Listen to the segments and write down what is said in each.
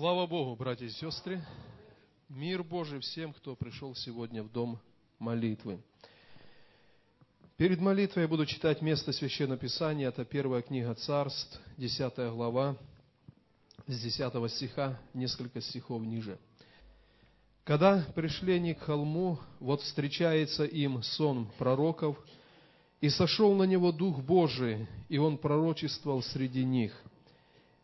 Слава Богу, братья и сестры! Мир Божий всем, кто пришел сегодня в дом молитвы. Перед молитвой я буду читать место Священного Писания. Это первая книга Царств, 10 глава, с 10 стиха, несколько стихов ниже. Когда пришли они к холму, вот встречается им сон пророков, и сошел на него Дух Божий, и он пророчествовал среди них –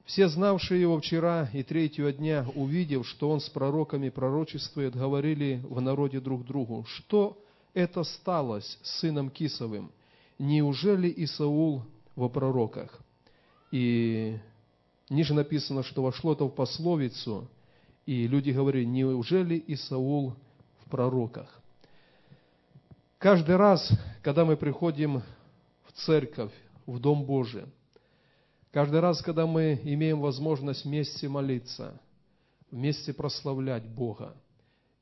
все, знавшие его вчера и третьего дня, увидев, что он с пророками пророчествует, говорили в народе друг другу, что это сталось с сыном Кисовым? Неужели и Саул во пророках? И ниже написано, что вошло это в пословицу, и люди говорили, неужели и Саул в пророках? Каждый раз, когда мы приходим в церковь, в Дом Божий, Каждый раз, когда мы имеем возможность вместе молиться, вместе прославлять Бога,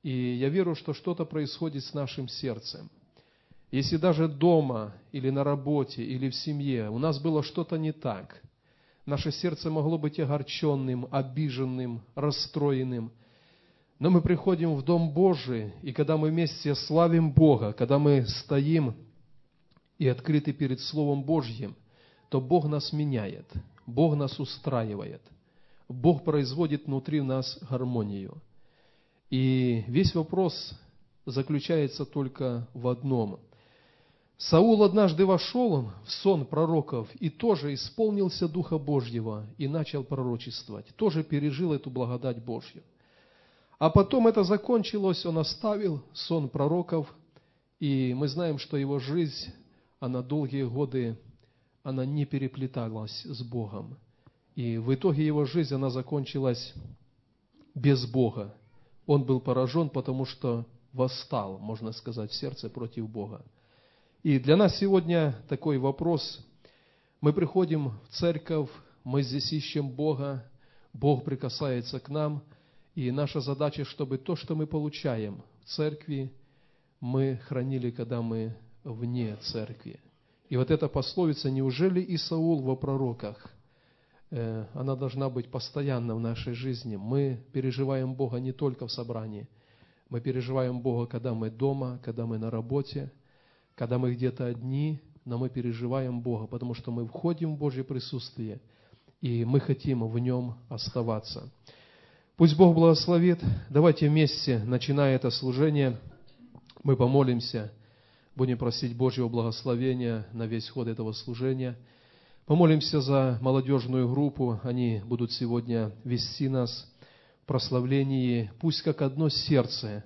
и я верю, что что-то происходит с нашим сердцем. Если даже дома или на работе или в семье у нас было что-то не так, наше сердце могло быть огорченным, обиженным, расстроенным, но мы приходим в Дом Божий, и когда мы вместе славим Бога, когда мы стоим и открыты перед Словом Божьим – то Бог нас меняет, Бог нас устраивает, Бог производит внутри нас гармонию. И весь вопрос заключается только в одном. Саул однажды вошел в сон пророков и тоже исполнился Духа Божьего и начал пророчествовать, тоже пережил эту благодать Божью. А потом это закончилось, он оставил сон пророков, и мы знаем, что его жизнь, она долгие годы она не переплеталась с Богом. И в итоге его жизнь, она закончилась без Бога. Он был поражен, потому что восстал, можно сказать, в сердце против Бога. И для нас сегодня такой вопрос. Мы приходим в церковь, мы здесь ищем Бога, Бог прикасается к нам, и наша задача, чтобы то, что мы получаем в церкви, мы хранили, когда мы вне церкви. И вот эта пословица «Неужели и Саул во пророках?» э, она должна быть постоянно в нашей жизни. Мы переживаем Бога не только в собрании. Мы переживаем Бога, когда мы дома, когда мы на работе, когда мы где-то одни, но мы переживаем Бога, потому что мы входим в Божье присутствие, и мы хотим в нем оставаться. Пусть Бог благословит. Давайте вместе, начиная это служение, мы помолимся – Будем просить Божьего благословения на весь ход этого служения. Помолимся за молодежную группу. Они будут сегодня вести нас в прославлении. Пусть как одно сердце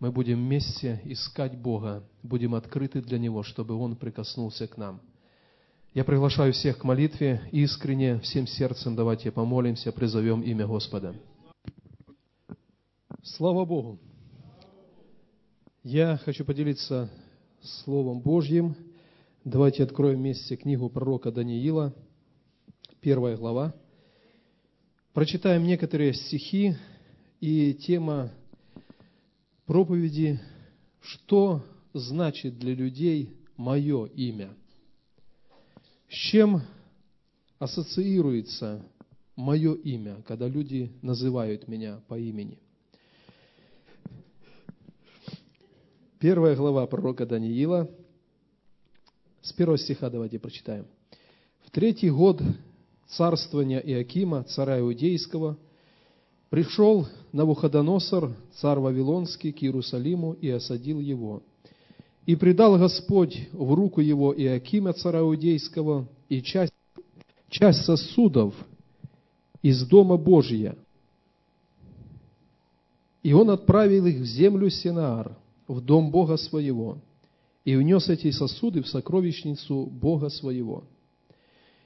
мы будем вместе искать Бога, будем открыты для Него, чтобы Он прикоснулся к нам. Я приглашаю всех к молитве искренне, всем сердцем давайте помолимся, призовем имя Господа. Слава Богу! Я хочу поделиться Словом Божьим. Давайте откроем вместе книгу пророка Даниила, первая глава. Прочитаем некоторые стихи и тема проповеди «Что значит для людей мое имя?» С чем ассоциируется мое имя, когда люди называют меня по имени – Первая глава пророка Даниила, с первого стиха давайте прочитаем. В третий год царствования Иакима, царя Иудейского, пришел Навуходоносор, царь Вавилонский, к Иерусалиму и осадил его. И предал Господь в руку его Иакима, царя Иудейского, и часть, часть сосудов из Дома Божия. И он отправил их в землю Синаар, в дом Бога своего и внес эти сосуды в сокровищницу Бога своего.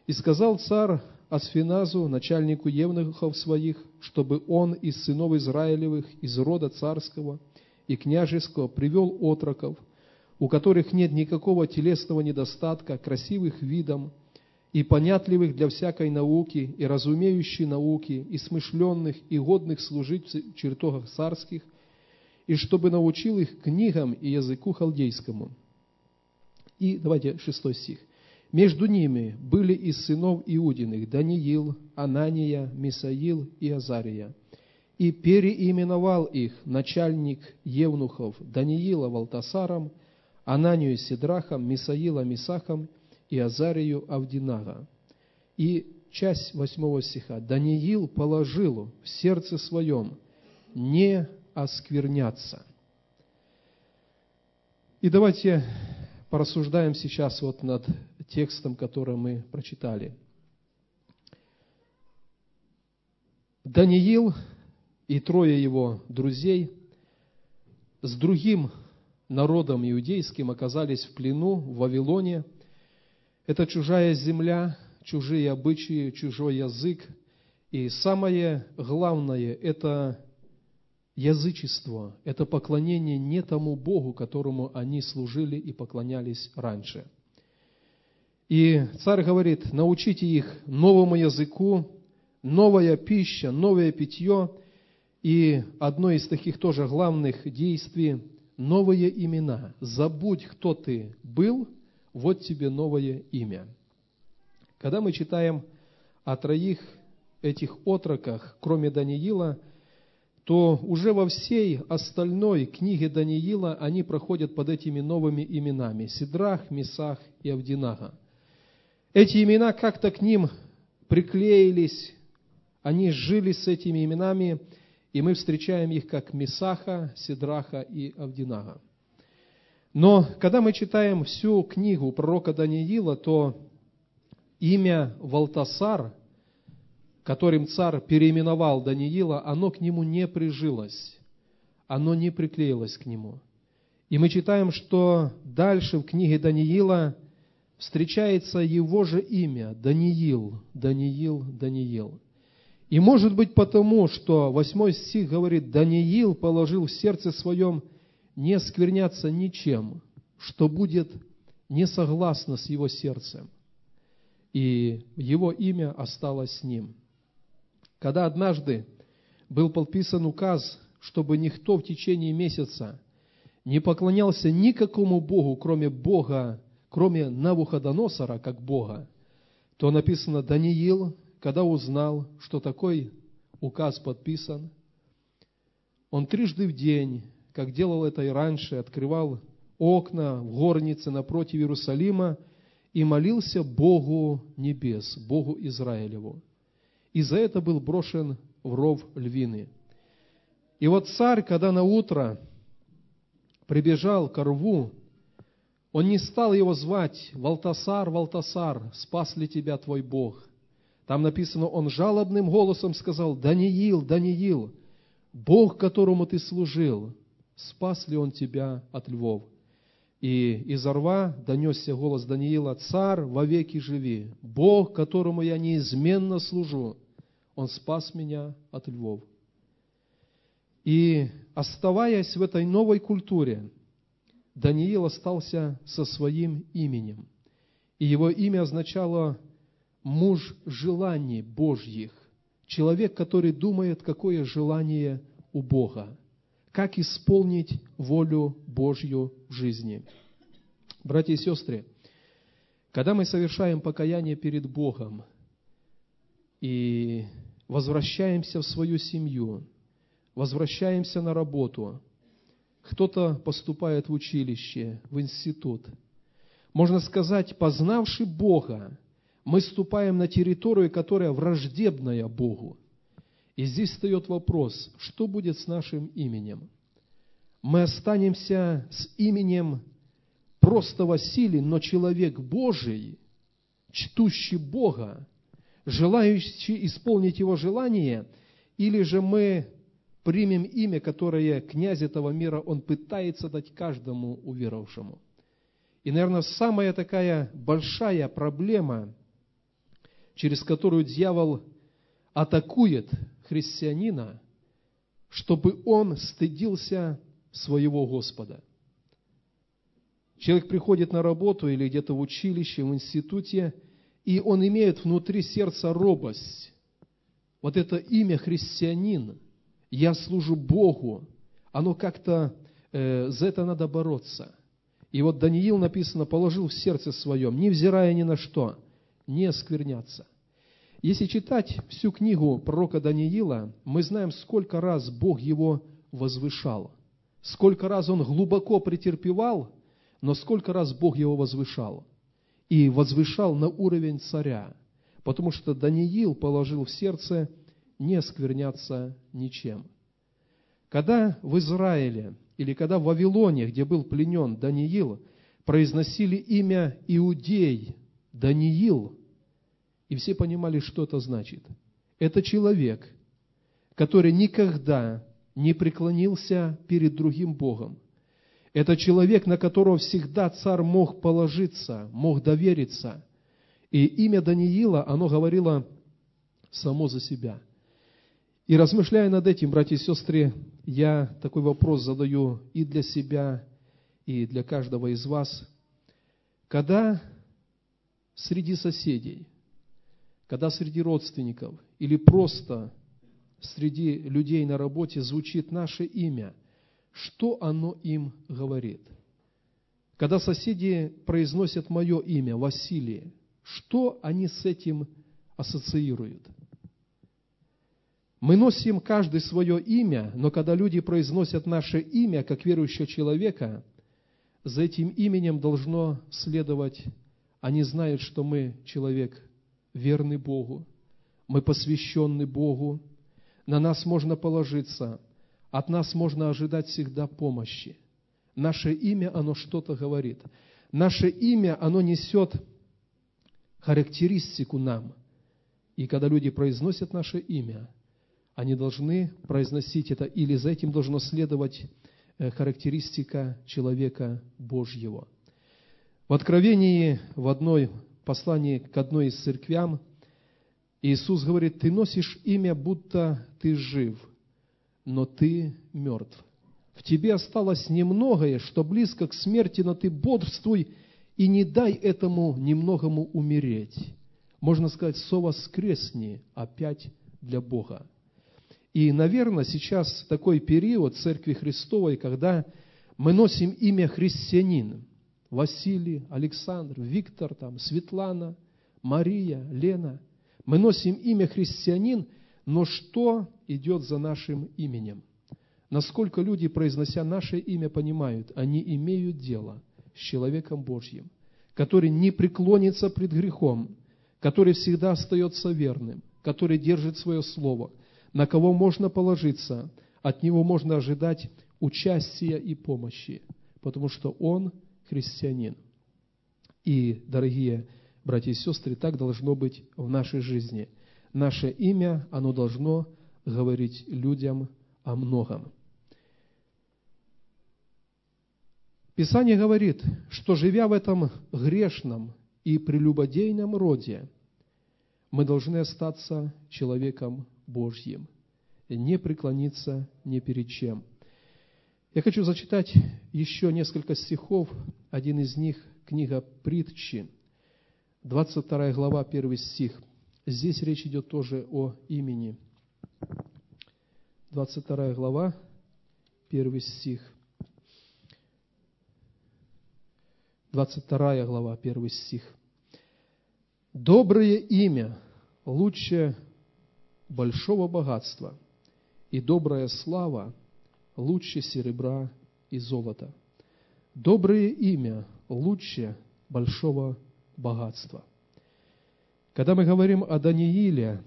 И сказал царь Асфиназу, начальнику евнухов своих, чтобы он из сынов Израилевых, из рода царского и княжеского привел отроков, у которых нет никакого телесного недостатка, красивых видом, и понятливых для всякой науки, и разумеющих науки, и смышленных, и годных служить в чертогах царских, и чтобы научил их книгам и языку халдейскому. И давайте шестой стих. Между ними были из сынов Иудиных Даниил, Анания, Мисаил и Азария. и переименовал их начальник Евнухов Даниила Валтасаром, Ананию Сидрахом, Мисаила Мисахом и Азарию Авдинага. И часть восьмого стиха. «Даниил положил в сердце своем не оскверняться». И давайте порассуждаем сейчас вот над текстом, который мы прочитали. Даниил и трое его друзей с другим народом иудейским оказались в плену в Вавилоне. Это чужая земля, чужие обычаи, чужой язык. И самое главное – это язычество, это поклонение не тому Богу, которому они служили и поклонялись раньше. И царь говорит, научите их новому языку, новая пища, новое питье – и одно из таких тоже главных действий – новые имена. Забудь, кто ты был, вот тебе новое имя. Когда мы читаем о троих этих отроках, кроме Даниила, то уже во всей остальной книге Даниила они проходят под этими новыми именами – Сидрах, Месах и Авдинага. Эти имена как-то к ним приклеились, они жили с этими именами – и мы встречаем их как Месаха, Сидраха и Авдинага. Но когда мы читаем всю книгу пророка Даниила, то имя Валтасар, которым царь переименовал Даниила, оно к нему не прижилось, оно не приклеилось к нему. И мы читаем, что дальше в книге Даниила встречается его же имя – Даниил, Даниил, Даниил. И может быть потому, что восьмой стих говорит, Даниил положил в сердце своем не скверняться ничем, что будет не согласно с его сердцем. И его имя осталось с ним. Когда однажды был подписан указ, чтобы никто в течение месяца не поклонялся никакому Богу, кроме Бога, кроме Навуходоносора, как Бога, то написано, Даниил когда узнал, что такой указ подписан, он трижды в день, как делал это и раньше, открывал окна в горнице напротив Иерусалима и молился Богу небес, Богу Израилеву. И за это был брошен в ров львины. И вот царь, когда на утро прибежал к рву, он не стал его звать «Валтасар, Валтасар, спас ли тебя твой Бог?» Там написано, он жалобным голосом сказал, «Даниил, Даниил, Бог, которому ты служил, спас ли он тебя от львов?» И из рва донесся голос Даниила, «Царь, вовеки живи, Бог, которому я неизменно служу, Он спас меня от львов». И оставаясь в этой новой культуре, Даниил остался со своим именем. И его имя означало муж желаний Божьих, человек, который думает, какое желание у Бога, как исполнить волю Божью в жизни. Братья и сестры, когда мы совершаем покаяние перед Богом и возвращаемся в свою семью, возвращаемся на работу, кто-то поступает в училище, в институт, можно сказать, познавший Бога, мы ступаем на территорию, которая враждебная Богу. И здесь встает вопрос, что будет с нашим именем? Мы останемся с именем просто Василий, но человек Божий, чтущий Бога, желающий исполнить Его желание, или же мы примем имя, которое князь этого мира, он пытается дать каждому уверовавшему. И, наверное, самая такая большая проблема – через которую дьявол атакует христианина, чтобы он стыдился своего Господа. Человек приходит на работу или где-то в училище, в институте, и он имеет внутри сердца робость. Вот это имя христианин, я служу Богу, оно как-то, э, за это надо бороться. И вот Даниил написано, положил в сердце своем, невзирая ни на что – не оскверняться. Если читать всю книгу пророка Даниила, мы знаем, сколько раз Бог его возвышал, сколько раз он глубоко претерпевал, но сколько раз Бог его возвышал. И возвышал на уровень царя, потому что Даниил положил в сердце не скверняться ничем. Когда в Израиле или когда в Вавилоне, где был пленен Даниил, произносили имя Иудей, Даниил, и все понимали, что это значит. Это человек, который никогда не преклонился перед другим Богом. Это человек, на которого всегда царь мог положиться, мог довериться. И имя Даниила, оно говорило само за себя. И размышляя над этим, братья и сестры, я такой вопрос задаю и для себя, и для каждого из вас. Когда среди соседей, когда среди родственников или просто среди людей на работе звучит наше имя, что оно им говорит? Когда соседи произносят мое имя, Василий, что они с этим ассоциируют? Мы носим каждый свое имя, но когда люди произносят наше имя, как верующего человека, за этим именем должно следовать, они знают, что мы человек верный Богу, мы посвященный Богу, на нас можно положиться, от нас можно ожидать всегда помощи. Наше имя, оно что-то говорит. Наше имя, оно несет характеристику нам. И когда люди произносят наше имя, они должны произносить это, или за этим должно следовать э, характеристика человека Божьего. В Откровении, в одной послании к одной из церквям, Иисус говорит, ты носишь имя, будто ты жив, но ты мертв. В тебе осталось немногое, что близко к смерти, но ты бодрствуй и не дай этому немногому умереть. Можно сказать, совоскресни опять для Бога. И, наверное, сейчас такой период Церкви Христовой, когда мы носим имя христианин. Василий, Александр, Виктор, там, Светлана, Мария, Лена. Мы носим имя христианин, но что идет за нашим именем? Насколько люди, произнося наше имя, понимают, они имеют дело с человеком Божьим, который не преклонится пред грехом, который всегда остается верным, который держит свое слово – на кого можно положиться, от него можно ожидать участия и помощи, потому что он христианин. И, дорогие братья и сестры, так должно быть в нашей жизни. Наше имя, оно должно говорить людям о многом. Писание говорит, что живя в этом грешном и прелюбодейном роде, мы должны остаться человеком Божьим, не преклониться ни перед чем. Я хочу зачитать еще несколько стихов. Один из них – книга Притчи, 22 глава, 1 стих. Здесь речь идет тоже о имени. 22 глава, 1 стих. 22 глава, 1 стих. «Доброе имя лучше большого богатства, и добрая слава лучше серебра и золота. Доброе имя лучше большого богатства. Когда мы говорим о Данииле,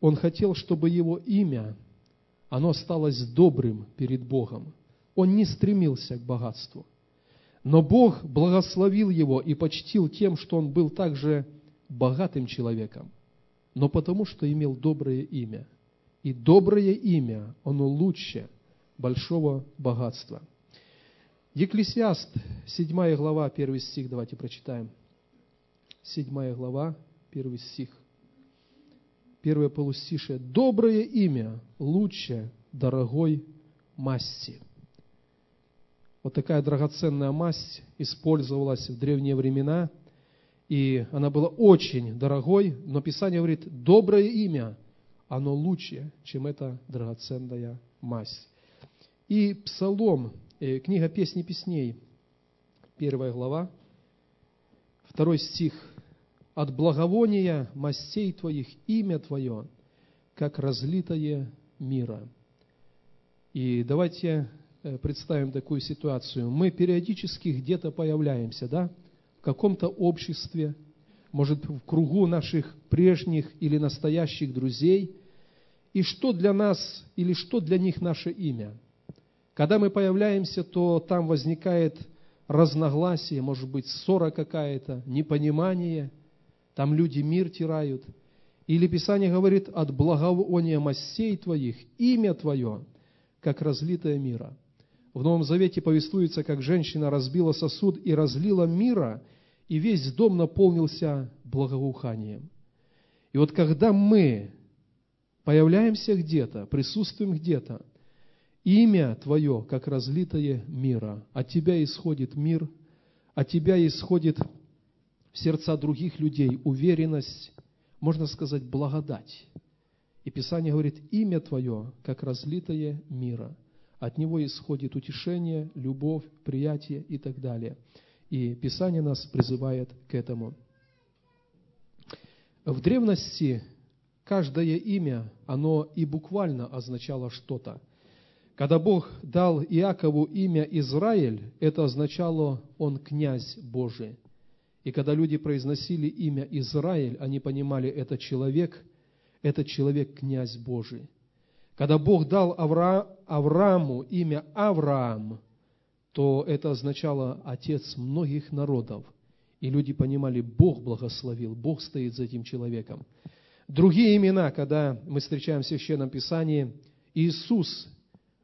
он хотел, чтобы его имя, оно осталось добрым перед Богом. Он не стремился к богатству. Но Бог благословил его и почтил тем, что он был также богатым человеком – но потому что имел доброе имя. И доброе имя, оно лучше большого богатства. Екклесиаст, 7 глава, 1 стих, давайте прочитаем. 7 глава, 1 стих. Первое полустишее. «Доброе имя лучше дорогой масти». Вот такая драгоценная масть использовалась в древние времена – и она была очень дорогой, но Писание говорит, доброе имя, оно лучше, чем эта драгоценная мазь. И Псалом, э, книга Песни Песней, первая глава, второй стих, от благовония мастей Твоих имя Твое, как разлитое мира». И давайте э, представим такую ситуацию. Мы периодически где-то появляемся, да, в каком-то обществе, может, в кругу наших прежних или настоящих друзей. И что для нас или что для них наше имя? Когда мы появляемся, то там возникает разногласие, может быть, ссора какая-то, непонимание, там люди мир тирают. Или Писание говорит, от благовония мастей твоих, имя твое – как разлитая мира. В Новом Завете повествуется, как женщина разбила сосуд и разлила мира, и весь дом наполнился благоуханием. И вот когда мы появляемся где-то, присутствуем где-то, имя Твое, как разлитое мира, от Тебя исходит мир, от Тебя исходит в сердца других людей уверенность, можно сказать, благодать. И Писание говорит, имя Твое, как разлитое мира. От него исходит утешение, любовь, приятие и так далее. И Писание нас призывает к этому. В древности каждое имя, оно и буквально означало что-то. Когда Бог дал Иакову имя Израиль, это означало «он князь Божий». И когда люди произносили имя Израиль, они понимали, это человек – этот человек князь Божий. Когда Бог дал Авра... Аврааму имя Авраам, то это означало отец многих народов. И люди понимали, Бог благословил, Бог стоит за этим человеком. Другие имена, когда мы встречаем в Священном Писании, Иисус,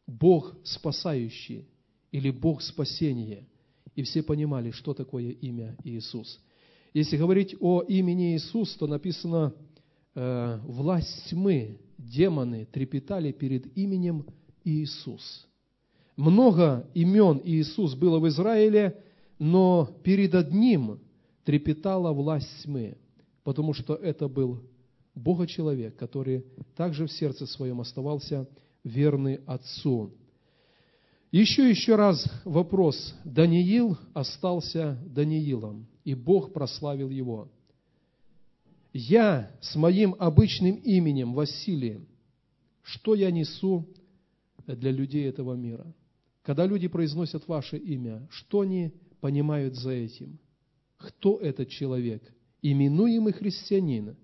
Бог спасающий, или Бог спасения. И все понимали, что такое имя Иисус. Если говорить о имени Иисус, то написано – Э, власть тьмы, демоны трепетали перед именем Иисус. Много имен Иисус было в Израиле, но перед одним трепетала власть тьмы, потому что это был Бога-человек, который также в сердце своем оставался верный Отцу. Еще еще раз вопрос. Даниил остался Даниилом, и Бог прославил его – я с моим обычным именем Василием, что я несу для людей этого мира? Когда люди произносят ваше имя, что они понимают за этим? Кто этот человек? Именуемый христианин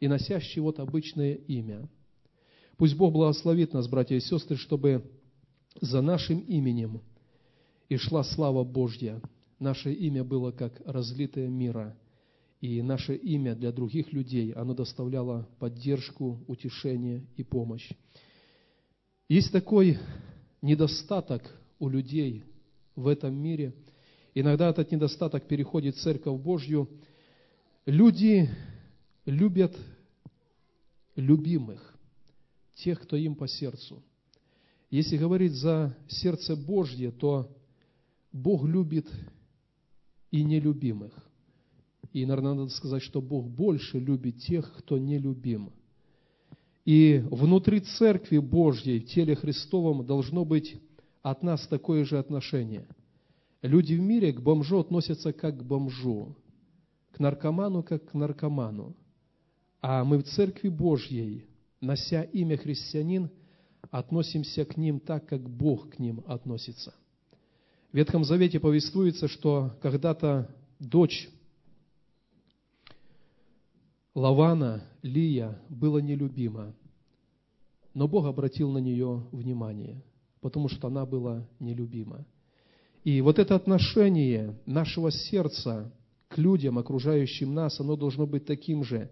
и носящий вот обычное имя. Пусть Бог благословит нас, братья и сестры, чтобы за нашим именем и шла слава Божья. Наше имя было как разлитое мира – и наше имя для других людей, оно доставляло поддержку, утешение и помощь. Есть такой недостаток у людей в этом мире. Иногда этот недостаток переходит в Церковь Божью. Люди любят любимых, тех, кто им по сердцу. Если говорить за сердце Божье, то Бог любит и нелюбимых. И, наверное, надо сказать, что Бог больше любит тех, кто нелюбим. И внутри Церкви Божьей, в теле Христовом, должно быть от нас такое же отношение. Люди в мире к бомжу относятся как к бомжу, к наркоману как к наркоману. А мы в Церкви Божьей, нося имя христианин, относимся к ним так, как Бог к ним относится. В Ветхом Завете повествуется, что когда-то дочь Лавана, Лия, была нелюбима, но Бог обратил на нее внимание, потому что она была нелюбима. И вот это отношение нашего сердца к людям, окружающим нас, оно должно быть таким же.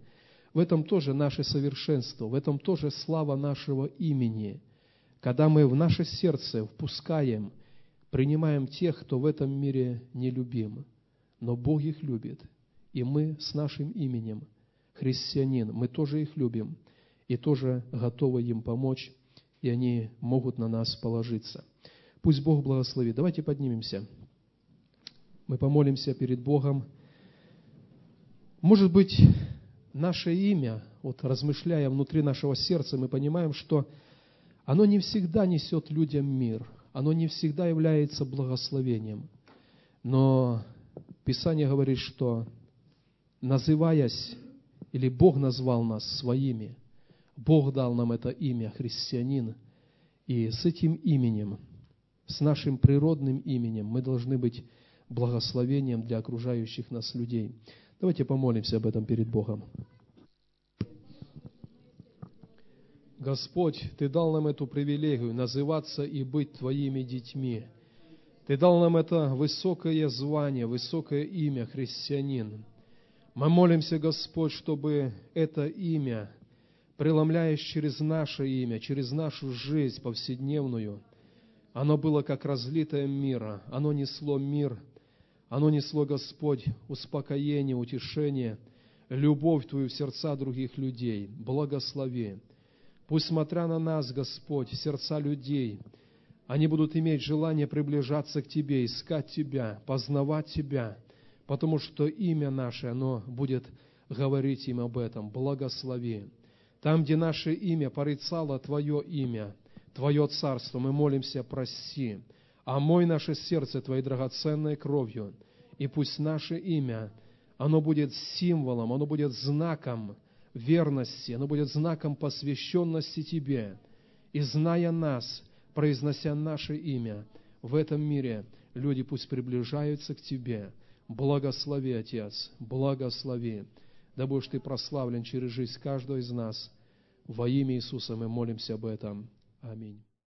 В этом тоже наше совершенство, в этом тоже слава нашего имени. Когда мы в наше сердце впускаем, принимаем тех, кто в этом мире нелюбим, но Бог их любит, и мы с нашим именем – христианин, мы тоже их любим и тоже готовы им помочь, и они могут на нас положиться. Пусть Бог благословит. Давайте поднимемся. Мы помолимся перед Богом. Может быть, наше имя, вот размышляя внутри нашего сердца, мы понимаем, что оно не всегда несет людям мир, оно не всегда является благословением. Но Писание говорит, что называясь, или Бог назвал нас своими, Бог дал нам это имя христианин, и с этим именем, с нашим природным именем мы должны быть благословением для окружающих нас людей. Давайте помолимся об этом перед Богом. Господь, Ты дал нам эту привилегию называться и быть Твоими детьми. Ты дал нам это высокое звание, высокое имя христианин. Мы молимся, Господь, чтобы это имя, преломляясь через наше имя, через нашу жизнь повседневную, оно было как разлитое мира, оно несло мир, оно несло, Господь, успокоение, утешение, любовь Твою в сердца других людей. Благослови. Пусть, смотря на нас, Господь, сердца людей, они будут иметь желание приближаться к Тебе, искать Тебя, познавать Тебя, потому что имя наше, оно будет говорить им об этом. Благослови. Там, где наше имя порицало Твое имя, Твое царство, мы молимся, прости. Омой наше сердце Твоей драгоценной кровью, и пусть наше имя, оно будет символом, оно будет знаком верности, оно будет знаком посвященности Тебе. И зная нас, произнося наше имя, в этом мире люди пусть приближаются к Тебе. Благослови, Отец, благослови. Да будешь Ты прославлен через жизнь каждого из нас. Во имя Иисуса мы молимся об этом. Аминь.